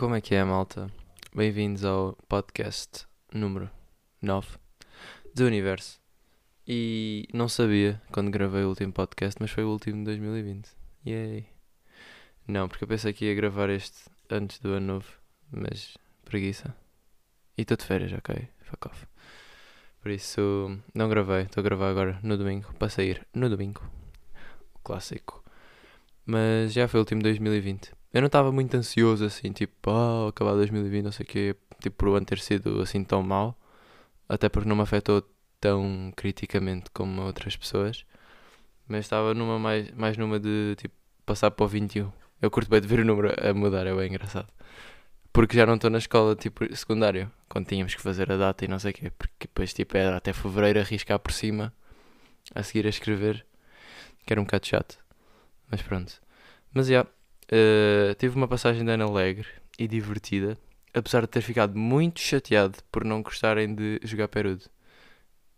Como é que é, malta? Bem-vindos ao podcast número 9 do Universo. E não sabia quando gravei o último podcast, mas foi o último de 2020. Yay! Não, porque eu pensei que ia gravar este antes do ano novo, mas preguiça. E estou de férias, ok? Fuck off. Por isso, não gravei. Estou a gravar agora no domingo, para sair no domingo. O clássico. Mas já foi o último de 2020. Eu não estava muito ansioso assim, tipo, oh, acabar 2020, não sei o quê, tipo, por o ano ter sido assim tão mau. Até porque não me afetou tão criticamente como outras pessoas. Mas estava numa mais, mais numa de tipo passar para o 21. Eu curto bem de ver o número a mudar, é bem engraçado. Porque já não estou na escola tipo secundário, quando tínhamos que fazer a data e não sei o quê. Porque depois tipo era até fevereiro arriscar por cima, a seguir a escrever, que era um bocado chato. Mas pronto. Mas já, uh, tive uma passagem de ano alegre e divertida, apesar de ter ficado muito chateado por não gostarem de jogar perudo.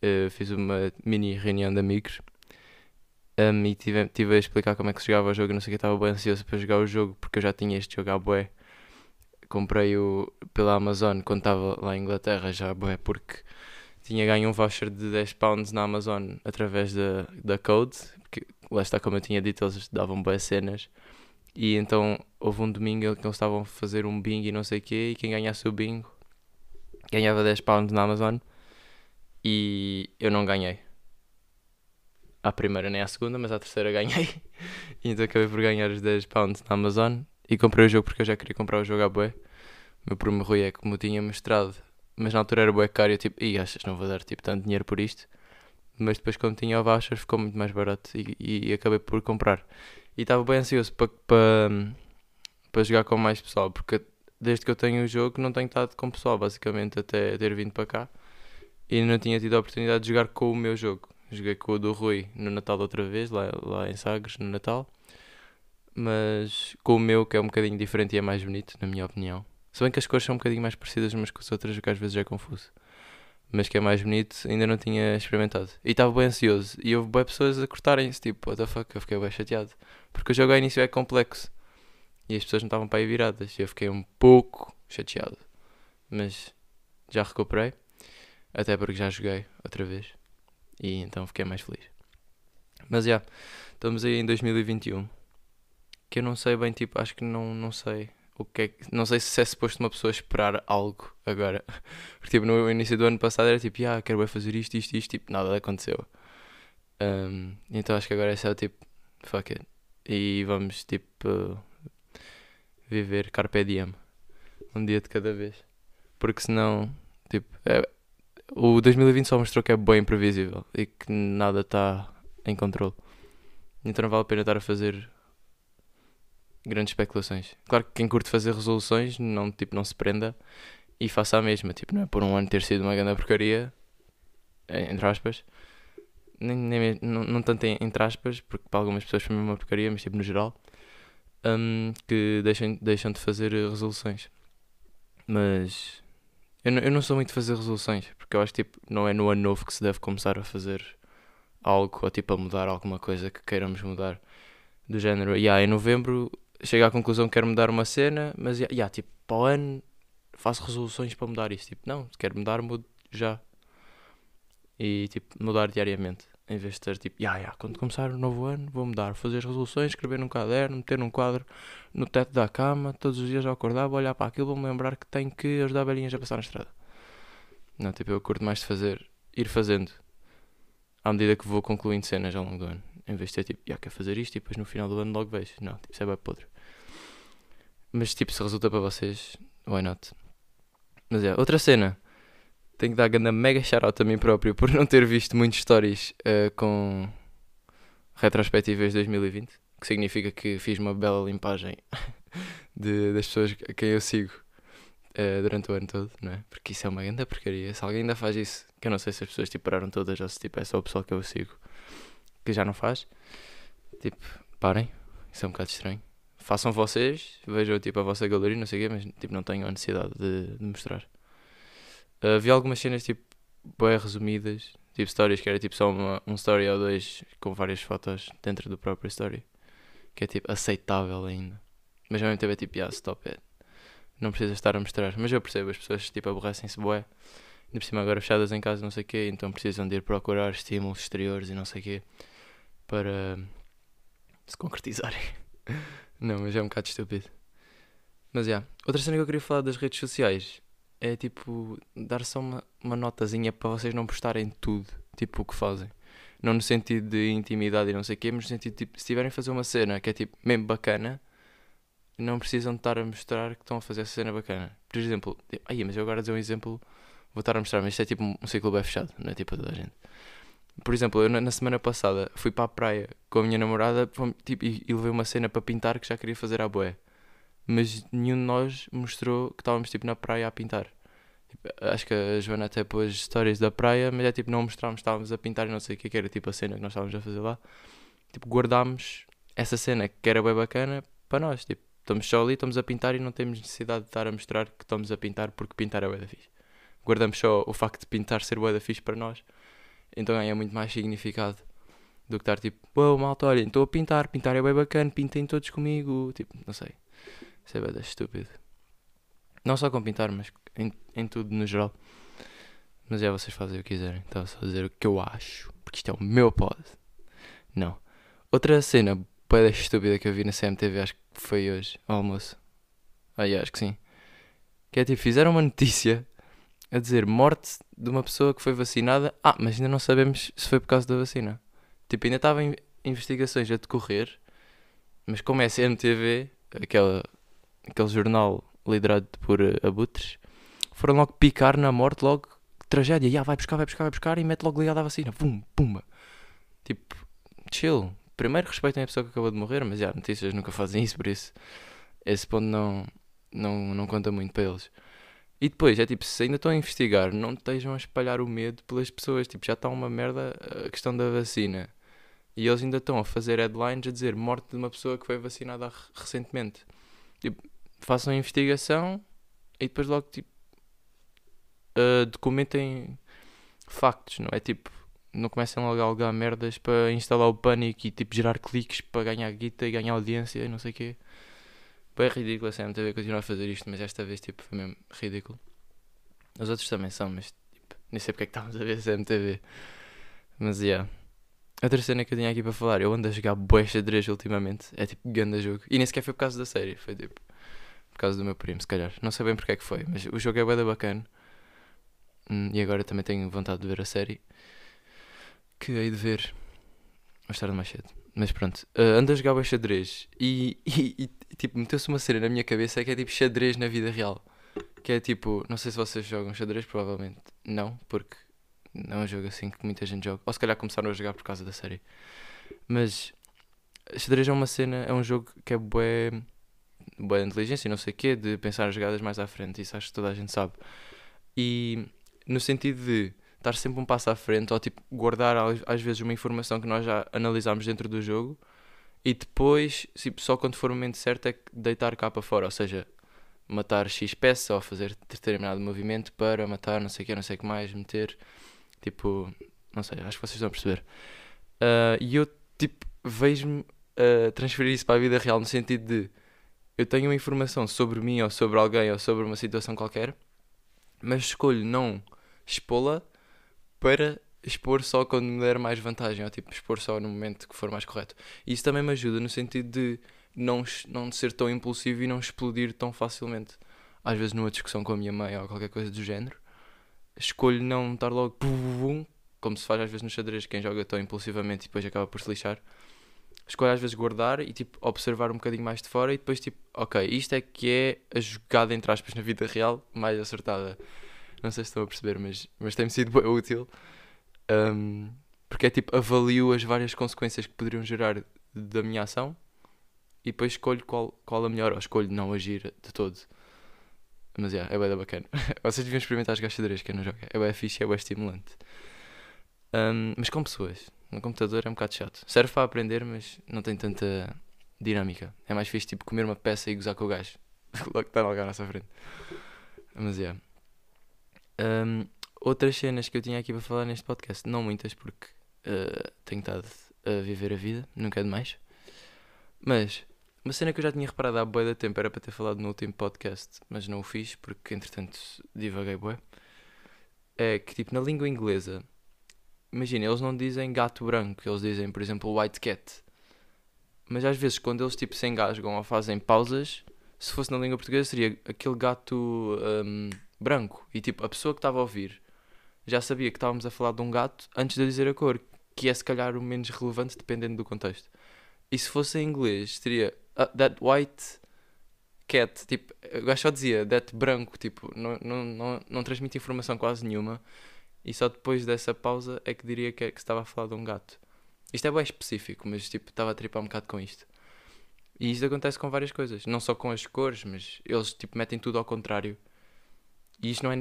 Uh, fiz uma mini reunião de amigos um, e tive, tive a explicar como é que se jogava o jogo. Não sei que, estava bem ansioso para jogar o jogo porque eu já tinha este jogo à bué. Comprei-o pela Amazon quando estava lá em Inglaterra, já bué, porque tinha ganho um voucher de 10 pounds na Amazon através da, da Code. Porque lá está, como eu tinha dito, eles davam boas cenas. E então houve um domingo que eles estavam a fazer um bingo e não sei o quê. E quem ganhasse o bingo ganhava 10 pounds na Amazon. E eu não ganhei à primeira nem à segunda, mas à terceira ganhei. e então acabei por ganhar os 10 pounds na Amazon. E comprei o jogo porque eu já queria comprar o jogo à bué. Meu primo Rui é como tinha mostrado. Mas na altura era bué caro e eu tipo, e achas não vou dar tipo tanto dinheiro por isto? Mas depois quando tinha o voucher ficou muito mais barato e, e acabei por comprar. E estava bem ansioso para pa, pa jogar com mais pessoal, porque desde que eu tenho o jogo não tenho estado com pessoal, basicamente, até ter vindo para cá. E não tinha tido a oportunidade de jogar com o meu jogo. Joguei com o do Rui no Natal outra vez, lá, lá em Sagres, no Natal. Mas com o meu, que é um bocadinho diferente e é mais bonito, na minha opinião. Se bem que as cores são um bocadinho mais parecidas umas com as outras, o que às vezes é confuso. Mas que é mais bonito, ainda não tinha experimentado. E estava bem ansioso. E houve bem pessoas a cortarem-se, tipo, what the fuck, eu fiquei bem chateado. Porque o jogo ao início é complexo. E as pessoas não estavam para aí viradas. Eu fiquei um pouco chateado. Mas já recuperei. Até porque já joguei outra vez. E então fiquei mais feliz. Mas já, estamos aí em 2021. Que eu não sei bem, tipo, acho que não, não sei o que é que, Não sei se é suposto uma pessoa esperar algo agora. Porque tipo, no início do ano passado era tipo, ah, quero fazer isto, isto, isto, tipo, nada aconteceu. Um, então acho que agora é só tipo, fuck it. E vamos tipo viver carpe diem. Um dia de cada vez. Porque senão, tipo, é, o 2020 só mostrou que é bem imprevisível e que nada está em controle. Então não vale a pena estar a fazer grandes especulações. Claro que quem curte fazer resoluções não, tipo, não se prenda e faça a mesma. Tipo, não é por um ano ter sido uma grande porcaria, entre aspas, nem, nem não, não tanto entre aspas, porque para algumas pessoas foi uma porcaria, mas tipo no geral, um, que deixam, deixam de fazer resoluções. Mas eu não, eu não sou muito de fazer resoluções, porque eu acho que tipo, não é no ano novo que se deve começar a fazer algo ou tipo a mudar alguma coisa que queiramos mudar. Do género, yeah, em novembro chego à conclusão que quero mudar uma cena, mas yeah, yeah, tipo, para o ano faço resoluções para mudar isso. Tipo, não, se quero mudar, mudo já. E tipo, mudar diariamente. Em vez de ter tipo, yeah, yeah, quando começar o novo ano, vou mudar, fazer as resoluções, escrever num caderno, meter num quadro no teto da cama, todos os dias ao acordar, vou olhar para aquilo, vou-me lembrar que tenho que ajudar velhinhas a passar na estrada. Não, tipo, eu curto mais de fazer, ir fazendo à medida que vou concluindo cenas ao longo do ano. Em vez de ter tipo, já quero fazer isto e depois no final do ano logo vejo. Não, tipo, isso é bem podre. Mas tipo, se resulta para vocês, why not? Mas é, outra cena tenho que dar uma mega shout a mim próprio por não ter visto muitas stories uh, com retrospectivas de 2020, que significa que fiz uma bela limpagem de, das pessoas a quem eu sigo uh, durante o ano todo, não é? Porque isso é uma grande porcaria. Se alguém ainda faz isso, que eu não sei se as pessoas tipo, pararam todas ou se tipo, é só o pessoal que eu sigo que já não faz, tipo, parem, isso é um bocado estranho. Façam vocês, vejam tipo a vossa galeria, não sei o quê, mas tipo, não tenho a necessidade de, de mostrar. Uh, vi algumas cenas tipo bem resumidas, tipo stories que era tipo só uma, um story ou dois com várias fotos dentro do próprio story, que é tipo aceitável ainda. Mas ao mesmo tempo é tipo, yeah, stop it. Não precisas estar a mostrar. Mas eu percebo, as pessoas tipo aborrecem-se bué. Ainda por cima agora fechadas em casa, não sei o quê, então precisam de ir procurar estímulos exteriores e não sei o quê para se concretizarem. não, mas é um bocado estúpido. Mas já. Yeah. Outra cena que eu queria falar das redes sociais é tipo dar só uma, uma notazinha para vocês não postarem tudo, tipo o que fazem. Não no sentido de intimidade e não sei o quê, mas no sentido de tipo, se tiverem a fazer uma cena que é tipo mesmo bacana, não precisam de estar a mostrar que estão a fazer essa cena bacana. Por exemplo, aí, mas eu agora dizer um exemplo, vou estar a mostrar, mas isto é tipo um ciclo bem fechado, não é tipo a toda a gente. Por exemplo, eu na semana passada fui para a praia com a minha namorada tipo, e, e levei uma cena para pintar que já queria fazer à boé. Mas nenhum de nós mostrou que estávamos tipo na praia a pintar. Tipo, acho que a Joana até pôs histórias da praia, mas é tipo, não mostrámos, estávamos a pintar e não sei o que, que era tipo a cena que nós estávamos a fazer lá. Tipo, guardámos essa cena que era bem bacana para nós. Tipo, estamos só ali, estamos a pintar e não temos necessidade de estar a mostrar que estamos a pintar porque pintar é bué da fixe. Guardamos só o facto de pintar ser bué da fixe para nós, então ganha muito mais significado do que estar tipo, uau, malta, olhem, estou a pintar, pintar é bem bacana, pintem todos comigo, tipo, não sei. Isso é bem estúpido. Não só com pintar, mas em, em tudo no geral. Mas é, vocês fazem o que quiserem. Estava só a dizer o que eu acho, porque isto é o meu pod. Não. Outra cena bem estúpida que eu vi na CMTV, acho que foi hoje, ao almoço. Yeah, acho que sim. Que é tipo, fizeram uma notícia a dizer morte de uma pessoa que foi vacinada. Ah, mas ainda não sabemos se foi por causa da vacina. Tipo, ainda estava em investigações a decorrer, mas como é CMTV, aquela, aquele jornal liderado por uh, abutres, foram logo picar na morte, logo tragédia. Yeah, vai buscar, vai buscar, vai buscar e mete logo ligado à vacina. Pum, pumba. Tipo, chill. Primeiro respeitem a pessoa que acabou de morrer, mas já, yeah, notícias nunca fazem isso, por isso esse ponto não, não, não conta muito para eles. E depois, é tipo, se ainda estão a investigar, não estejam a espalhar o medo pelas pessoas. Tipo, já está uma merda a questão da vacina. E eles ainda estão a fazer headlines a dizer morte de uma pessoa que foi vacinada recentemente. Tipo, façam a investigação e depois logo, tipo, uh, documentem factos, não é? Tipo, não comecem logo a algar merdas para instalar o pânico e, tipo, gerar cliques para ganhar guita e ganhar audiência e não sei o quê. Bem ridículo a CMTV continuar a fazer isto, mas esta vez tipo, foi mesmo ridículo. Os outros também são, mas tipo, nem sei porque é que estávamos a ver a CMTV. Mas yeah. Outra cena que eu tinha aqui para falar, eu ando a jogar bué xadrez ultimamente. É tipo grande jogo. E nem sequer foi por causa da série, foi tipo por causa do meu primo, se calhar. Não sei bem porque é que foi, mas o jogo é bué bacana. Hum, e agora também tenho vontade de ver a série. Que hei de ver mais tarde mais cedo. Mas pronto, uh, ando a jogar o xadrez e, e, e tipo, meteu-se uma cena na minha cabeça que é tipo xadrez na vida real. Que é tipo, não sei se vocês jogam xadrez, provavelmente não, porque não é um jogo assim que muita gente joga. Ou se calhar começaram a jogar por causa da série. Mas xadrez é uma cena, é um jogo que é bué, bué inteligência não sei o quê, de pensar as jogadas mais à frente. Isso acho que toda a gente sabe. E no sentido de estar sempre um passo à frente ou tipo guardar às vezes uma informação que nós já analisámos dentro do jogo e depois tipo, só quando for o momento certo é deitar cá para fora, ou seja, matar X peça ou fazer determinado movimento para matar não sei o que, não sei o que mais, meter tipo, não sei, acho que vocês estão a perceber. Uh, e eu tipo vejo-me uh, transferir isso para a vida real no sentido de eu tenho uma informação sobre mim ou sobre alguém ou sobre uma situação qualquer, mas escolho não expô-la para expor só quando me der mais vantagem, ou tipo, expor só no momento que for mais correto. Isso também me ajuda no sentido de não, não ser tão impulsivo e não explodir tão facilmente. Às vezes numa discussão com a minha mãe ou qualquer coisa do género, escolho não estar logo como se faz às vezes no xadrez, quem joga tão impulsivamente e depois acaba por se lixar. Escolho às vezes guardar e tipo observar um bocadinho mais de fora e depois tipo, ok, isto é que é a jogada entre aspas na vida real mais acertada. Não sei se estão a perceber, mas, mas tem-me sido bem útil. Um, porque é tipo, avalio as várias consequências que poderiam gerar da minha ação e depois escolho qual, qual a melhor, ou escolho não agir de todo. Mas yeah, é bem bacana. Vocês deviam experimentar jogar xadrez, que eu não jogo. É bem fixe, é bem estimulante. Um, mas com pessoas. No computador é um bocado chato. Serve para aprender, mas não tem tanta dinâmica. É mais fixe tipo comer uma peça e gozar com o gajo. Logo está logo à nossa frente. Mas yeah. Um, outras cenas que eu tinha aqui para falar neste podcast, não muitas, porque uh, tenho estado a viver a vida, nunca é demais. Mas Uma cena que eu já tinha reparado há bué de tempo era para ter falado no último podcast, mas não o fiz porque entretanto divaguei bué. É que tipo na língua inglesa, imagina, eles não dizem gato branco, eles dizem, por exemplo, white cat. Mas às vezes quando eles tipo se engasgam ou fazem pausas, se fosse na língua portuguesa seria aquele gato hum, branco. E tipo, a pessoa que estava a ouvir já sabia que estávamos a falar de um gato antes de eu dizer a cor, que é se calhar o menos relevante dependendo do contexto. E se fosse em inglês, seria uh, that white cat, tipo, o gajo só dizia that branco, tipo, não, não, não, não transmite informação quase nenhuma. E só depois dessa pausa é que diria que, é, que estava a falar de um gato. Isto é bem específico, mas tipo, estava a tripar um bocado com isto. E isto acontece com várias coisas, não só com as cores, mas eles tipo metem tudo ao contrário. E isto não é,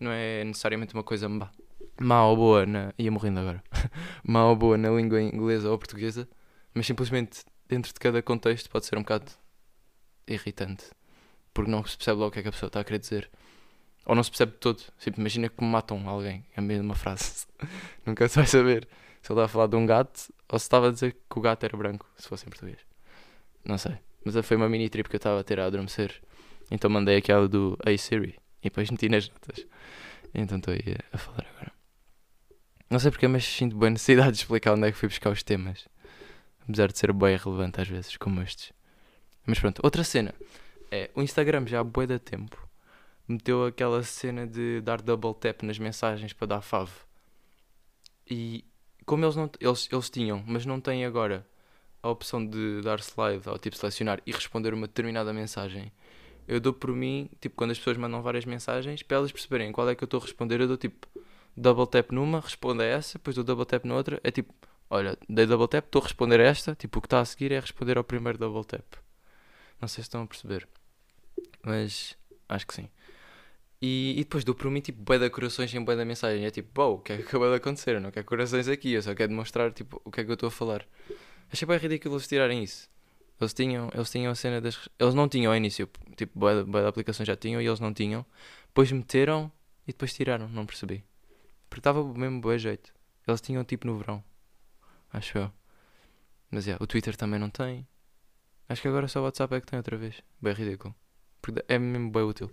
não é necessariamente uma coisa má, má ou boa na. ia morrendo agora. má ou boa na língua inglesa ou portuguesa, mas simplesmente dentro de cada contexto pode ser um bocado irritante. Porque não se percebe logo o que é que a pessoa está a querer dizer. Ou não se percebe todo. Tipo, imagina que matam alguém. É a mesma frase. Nunca se vai saber se ele estava a falar de um gato ou se estava a dizer que o gato era branco, se fosse em português. Não sei. Mas foi uma mini trip que eu estava a ter a adormecer. Então mandei aquela do Hey Siri. E depois meti nas notas. Então estou aí a falar agora. Não sei porque, mas sinto boa necessidade de explicar onde é que fui buscar os temas. Apesar de ser bem relevante às vezes, como estes. Mas pronto, outra cena. É, o Instagram já há bué de tempo meteu aquela cena de dar double tap nas mensagens para dar fave. E como eles não eles, eles tinham, mas não têm agora a opção de dar slide ou tipo selecionar e responder uma determinada mensagem, eu dou por mim, tipo, quando as pessoas mandam várias mensagens, para elas perceberem qual é que eu estou a responder, eu dou tipo double tap numa, respondo a essa, depois dou double tap na outra, é tipo, olha, dei double tap, estou a responder a esta, tipo, o que está a seguir é responder ao primeiro double tap. Não sei se estão a perceber, mas acho que sim. E, e depois dou por mim, tipo, bué de corações em bué da mensagem. É tipo, wow, o que é que acabou de acontecer? Eu não quero corações aqui, eu só quero demonstrar, tipo, o que é que eu estou a falar. Achei bem ridículo eles tirarem isso. Eles tinham, eles tinham a cena das. Eles não tinham ao início, tipo, bué, bué da aplicação já tinham e eles não tinham. Depois meteram e depois tiraram, não percebi. Porque estava mesmo bom jeito. Eles tinham tipo no verão. Acho eu. Mas é, yeah, o Twitter também não tem. Acho que agora só o WhatsApp é que tem outra vez. Bem ridículo. Porque é mesmo bem útil.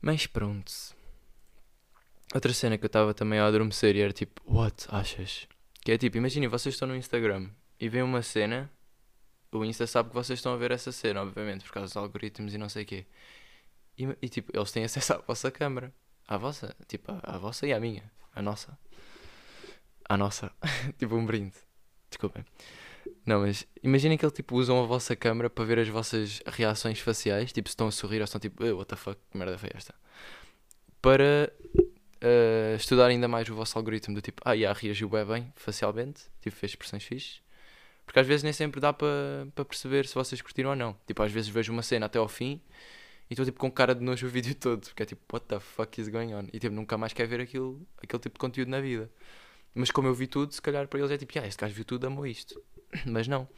Mas pronto. Outra cena que eu estava também a adormecer e era tipo, what achas? Que é tipo, imaginem, vocês estão no Instagram e vêem uma cena, o Insta sabe que vocês estão a ver essa cena, obviamente, por causa dos algoritmos e não sei o quê. E, e, tipo, eles têm acesso à vossa câmera. À vossa, tipo, à, à vossa e à minha. A nossa. À nossa. tipo um brinde. Desculpem. Não, mas imaginem que eles tipo, usam a vossa câmera para ver as vossas reações faciais, tipo se estão a sorrir ou estão tipo, what the fuck, que merda foi esta? Para uh, estudar ainda mais o vosso algoritmo do tipo, ah, yeah, reagiu bem bem facialmente, tipo fez expressões fixes. Porque às vezes nem sempre dá para pa perceber se vocês curtiram ou não. Tipo, às vezes vejo uma cena até ao fim e estou tipo com cara de nojo o vídeo todo, porque é tipo, what the fuck is going on? E tipo, nunca mais quer ver aquilo, aquele tipo de conteúdo na vida. Mas como eu vi tudo, se calhar para eles é tipo, ah, este gajo viu tudo, amou isto. Mas não.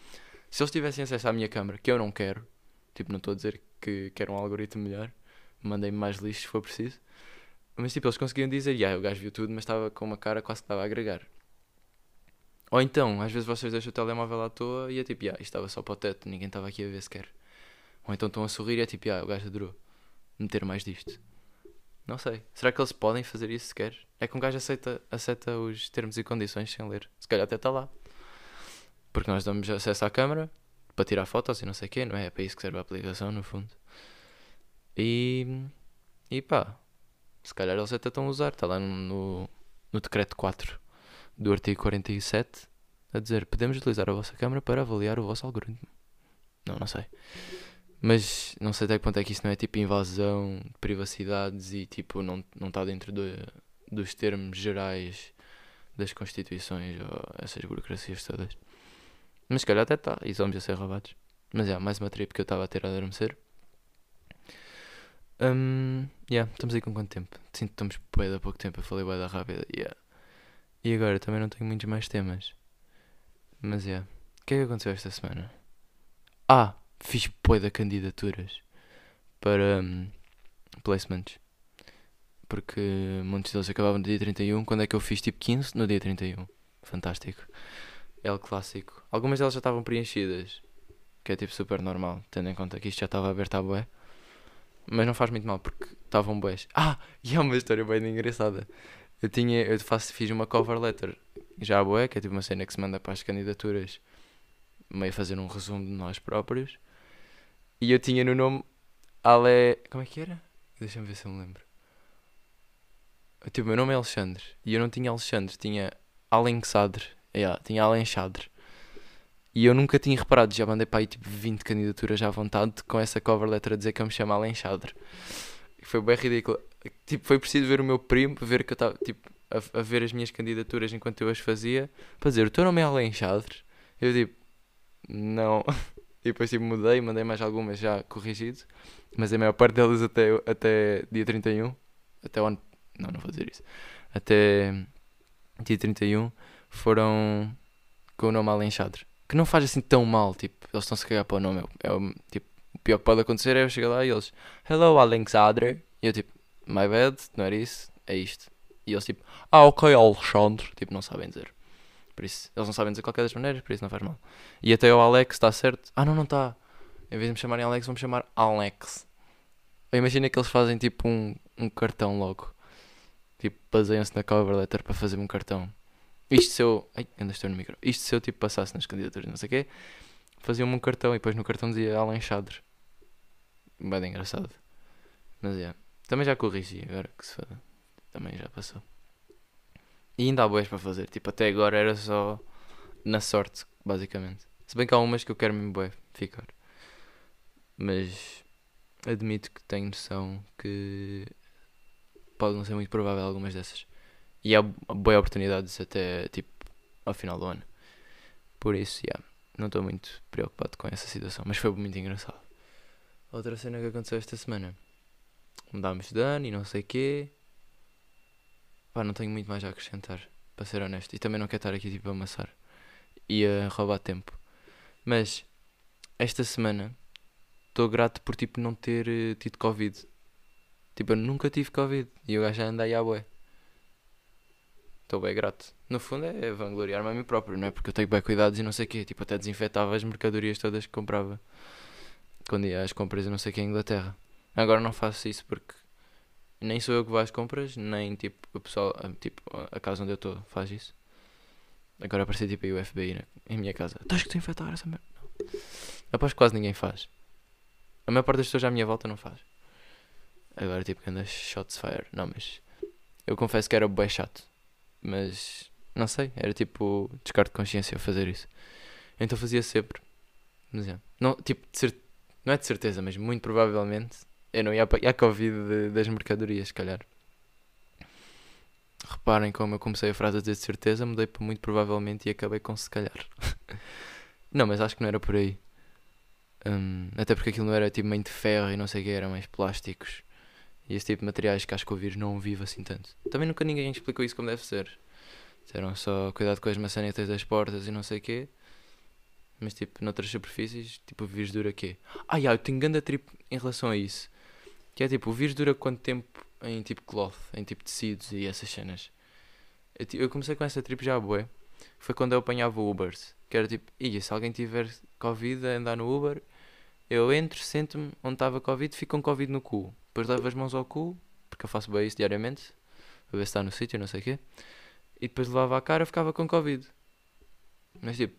Se eles tivessem acesso à minha câmera, que eu não quero, tipo, não estou a dizer que quero um algoritmo melhor, mandei-me mais lixo se for preciso. Mas tipo, eles conseguiam dizer, yeah, o gajo viu tudo, mas estava com uma cara quase que estava a agregar. Ou então, às vezes vocês deixam o telemóvel à toa e é tipo, yeah, isto estava só para o teto, ninguém estava aqui a ver sequer. Ou então estão a sorrir e é tipo, yeah, o gajo adorou meter mais disto. Não sei. Será que eles podem fazer isso sequer? É que um gajo aceita, aceita os termos e condições sem ler. Se calhar até está lá. Porque nós damos acesso à câmera para tirar fotos e não sei o quê, não é? É para isso que serve a aplicação, no fundo. E. E pá. Se calhar eles até estão a usar. Está lá no, no decreto 4 do artigo 47 a dizer: podemos utilizar a vossa câmera para avaliar o vosso algoritmo. Não, não sei. Mas não sei até que ponto é que isso não é tipo invasão de privacidades e tipo não, não está dentro de, dos termos gerais das constituições ou essas burocracias todas. Mas se calhar até está, e vamos a ser roubados. Mas é, yeah, mais uma trip que eu estava a ter a adormecer. Um, yeah, estamos aí com quanto tempo? Sinto que estamos bem da pouco tempo, eu falei bem da rápida. Yeah. E agora também não tenho muitos mais temas. Mas é. Yeah. O que é que aconteceu esta semana? Ah! Fiz boi de candidaturas para um, placements. Porque muitos deles acabavam no dia 31. Quando é que eu fiz tipo 15? No dia 31. Fantástico. É o clássico. Algumas delas já estavam preenchidas. que é tipo super normal, tendo em conta que isto já estava aberto à bué. Mas não faz muito mal, porque estavam bués. Ah, e é uma história bem engraçada. Eu tinha, eu faço, fiz uma cover letter já à bué, que é tipo uma cena que se manda para as candidaturas, meio fazer um resumo de nós próprios. E eu tinha no nome Ale... Como é que era? Deixa-me ver se eu me lembro. Tipo, meu nome é Alexandre. E eu não tinha Alexandre, tinha Alenxadre. Yeah, tinha Alenxadre. E eu nunca tinha reparado, já mandei para aí tipo 20 candidaturas à vontade com essa cover letter a dizer que eu me chamo Alenxadre. Foi bem ridículo. Tipo, foi preciso ver o meu primo, ver que eu estava tipo, a, a, ver as minhas candidaturas enquanto eu as fazia, para dizer o teu nome é Alenxadre. Eu tipo, não. E depois tipo, mudei, mandei mais algumas já corrigido, mas a maior parte delas até, até dia 31, até o ano. Não, não vou dizer isso. Até dia 31 foram com o nome Alenxadre que não faz assim tão mal, tipo, eles estão-se a cagar para o nome. É, é, tipo, o pior que pode acontecer é eu chegar lá e eles, Hello Alexandre, e eu tipo, my bad, não era isso, é isto. E eles tipo, ah ok Alexandre, tipo, não sabem dizer. Por isso, eles não sabem dizer qualquer das maneiras, por isso não faz mal. E até o Alex está certo. Ah não, não está. Em vez de me chamarem Alex, vão me chamar Alex. Imagina que eles fazem tipo um, um cartão logo. Tipo, baseiam-se na cover letter para fazer um cartão. Isto se eu. Ai, ainda estou no micro. Isto se eu tipo passasse nas candidaturas, não sei o quê, faziam-me um cartão e depois no cartão dizia Alan Chadre. Bem engraçado. Mas é. Também já corrigi, agora que se foda. Também já passou. E ainda há boas para fazer. Tipo, até agora era só na sorte, basicamente. Se bem que há umas que eu quero mesmo bué ficar. Mas admito que tenho noção que pode não ser muito provável algumas dessas. E há boas oportunidades até tipo ao final do ano. Por isso, yeah, não estou muito preocupado com essa situação, mas foi muito engraçado. Outra cena que aconteceu esta semana. Mudámos de ano e não sei quê. Pá, não tenho muito mais a acrescentar, para ser honesto. E também não quero estar aqui tipo a amassar e a roubar tempo. Mas esta semana estou grato por tipo não ter uh, tido Covid. Tipo, eu nunca tive Covid e o gajo já anda aí à bué estou bem grato. No fundo é vangloriar-me a mim próprio, não é? Porque eu tenho bem cuidados e não sei o quê. Tipo, até desinfetava as mercadorias todas que comprava quando ia às compras e não sei o que em Inglaterra. Agora não faço isso porque nem sou eu que vou às compras, nem tipo o pessoal, tipo, a casa onde eu estou faz isso. Agora apareceu tipo aí o FBI né? em minha casa. Tens que desinfetar essa merda. Aposto que quase ninguém faz. A maior parte das pessoas à minha volta não faz. Agora tipo anda shots fire. Não, mas eu confesso que era bem chato. Mas não sei, era tipo descarto de consciência fazer isso. Então fazia sempre. Mas é. Não, tipo, de não é de certeza, mas muito provavelmente eu não ia para a Covid de, das mercadorias, se calhar. Reparem como eu comecei a frase a dizer de certeza, mudei para muito provavelmente e acabei com se calhar. não, mas acho que não era por aí. Um, até porque aquilo não era tipo meio de ferro e não sei o que, era mais plásticos. E esse tipo de materiais que acho que o vírus não vive assim tanto. Também nunca ninguém explicou isso como deve ser. Disseram só cuidado com as maçanetas das portas e não sei o quê. Mas tipo, noutras superfícies, tipo, o vírus dura quê? Ah, yeah, eu tenho grande trip em relação a isso. Que é tipo, o vírus dura quanto tempo em tipo cloth, em tipo tecidos e essas cenas. Eu, eu comecei com essa trip já boé. Foi quando eu apanhava Ubers. Que era tipo, ia, se alguém tiver Covid a andar no Uber, eu entro, sento-me onde estava Covid, fico com Covid no cu. Depois levo as mãos ao cu, porque eu faço bem isso diariamente, para ver se está no sítio, não sei o quê. E depois levava a cara, ficava com Covid. Mas tipo,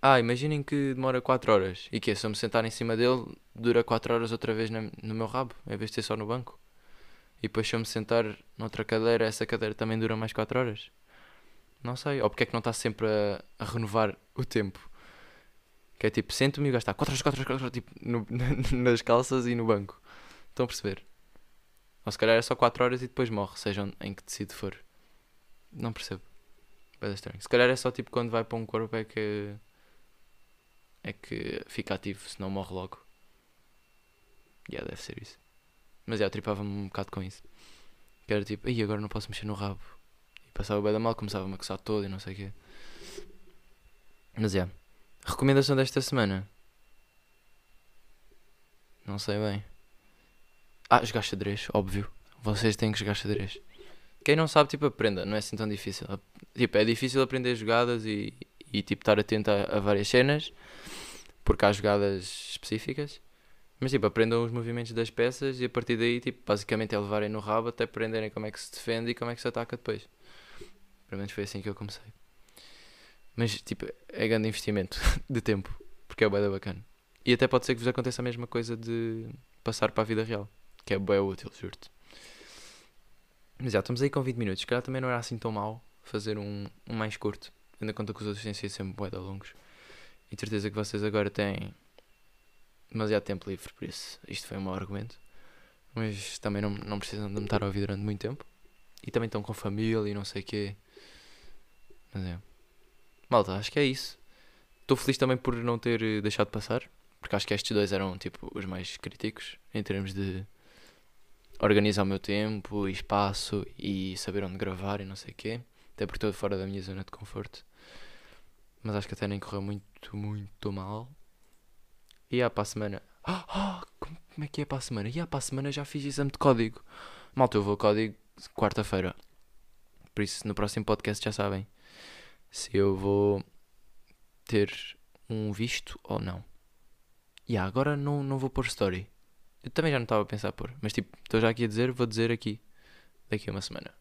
ah, imaginem que demora 4 horas. E que se eu me sentar em cima dele, dura 4 horas outra vez no meu rabo, em vez de ser só no banco. E depois se eu me sentar noutra cadeira, essa cadeira também dura mais 4 horas. Não sei. Ou porque é que não está sempre a, a renovar o tempo. Que é tipo, sento-me e gastar 4 horas, 4 horas, 4 horas, tipo, no, nas calças e no banco. Estão a perceber? Ou se calhar é só 4 horas e depois morre, seja em que tecido for. Não percebo. Bem estranho. Se calhar é só tipo quando vai para um corpo é que. é que fica ativo, se não morre logo. Yeah, deve ser isso. Mas já, yeah, tripava-me um bocado com isso. Que era tipo, e agora não posso mexer no rabo. E passava bem da mal, começava-me a coçar todo e não sei o quê. Mas já. Yeah. Recomendação desta semana. Não sei bem. Ah, jogar xadrez, óbvio. Vocês têm que jogar xadrez. Quem não sabe, tipo, aprenda, não é assim tão difícil. Tipo, é difícil aprender jogadas e, e tipo, estar atento a, a várias cenas, porque há jogadas específicas. Mas tipo, aprendam os movimentos das peças e a partir daí, tipo, basicamente é levarem no rabo até aprenderem como é que se defende e como é que se ataca depois. Pelo menos foi assim que eu comecei. Mas tipo, é grande investimento de tempo, porque é bem bacana. E até pode ser que vos aconteça a mesma coisa de passar para a vida real, que é bem útil, juro-te. Mas já, estamos aí com 20 minutos. Calhar também não era assim tão mal fazer um, um mais curto. Ainda conta que os outros têm sido sempre bué longos. E de certeza que vocês agora têm demasiado tempo livre, por isso isto foi um mau argumento. Mas também não, não precisam de me estar a ouvir durante muito tempo. E também estão com família e não sei o quê. Mas é. Malta, acho que é isso. Estou feliz também por não ter eh, deixado passar. Porque acho que estes dois eram tipo os mais críticos em termos de organizar o meu tempo e espaço e saber onde gravar e não sei o quê. Até porque estou fora da minha zona de conforto. Mas acho que até nem correu muito, muito mal. E há para a semana. Ah, como, como é que é para a semana? E há para a semana já fiz exame de código. Malta, eu vou código quarta-feira. Por isso, no próximo podcast já sabem se eu vou ter um visto ou não. E yeah, agora não, não vou pôr story. Eu também já não estava a pensar pôr. Mas tipo, estou já aqui a dizer, vou dizer aqui. Daqui a uma semana.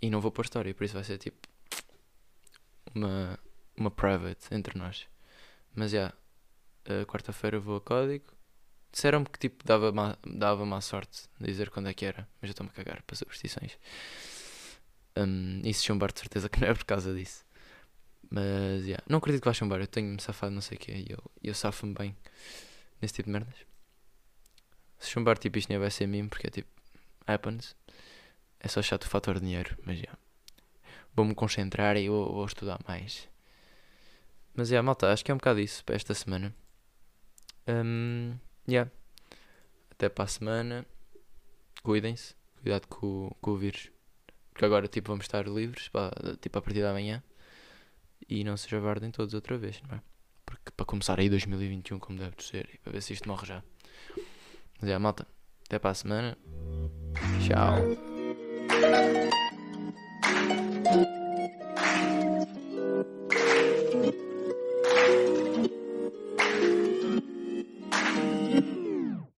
E não vou pôr story, por isso vai ser tipo. Uma, uma private entre nós. Mas já. Yeah, quarta-feira vou a código. Disseram-me que tipo dava má, dava má sorte dizer quando é que era. Mas eu estou-me a cagar para superstições. Um, e se chumbar de certeza que não é por causa disso. Mas, yeah. não acredito que vá chumbar. Eu tenho-me safado não sei o que E eu, eu safo-me bem nesse tipo de merdas. Se chumbar, tipo, isto nem vai ser mim, porque é tipo, happens. É só chato o fator dinheiro, mas já. Vou-me concentrar e vou, vou, estudar mais. Mas, yeah, malta, acho que é um bocado isso para esta semana. Um, yeah. Até para a semana. Cuidem-se. Cuidado com, com o vírus. Porque agora, tipo, vamos estar livres, para, tipo, a partir da manhã. E não se javardem todos outra vez, não é? Porque para começar aí 2021 como deve ser, e para ver se isto morre já. Mas é, malta. Até para a semana. Tchau.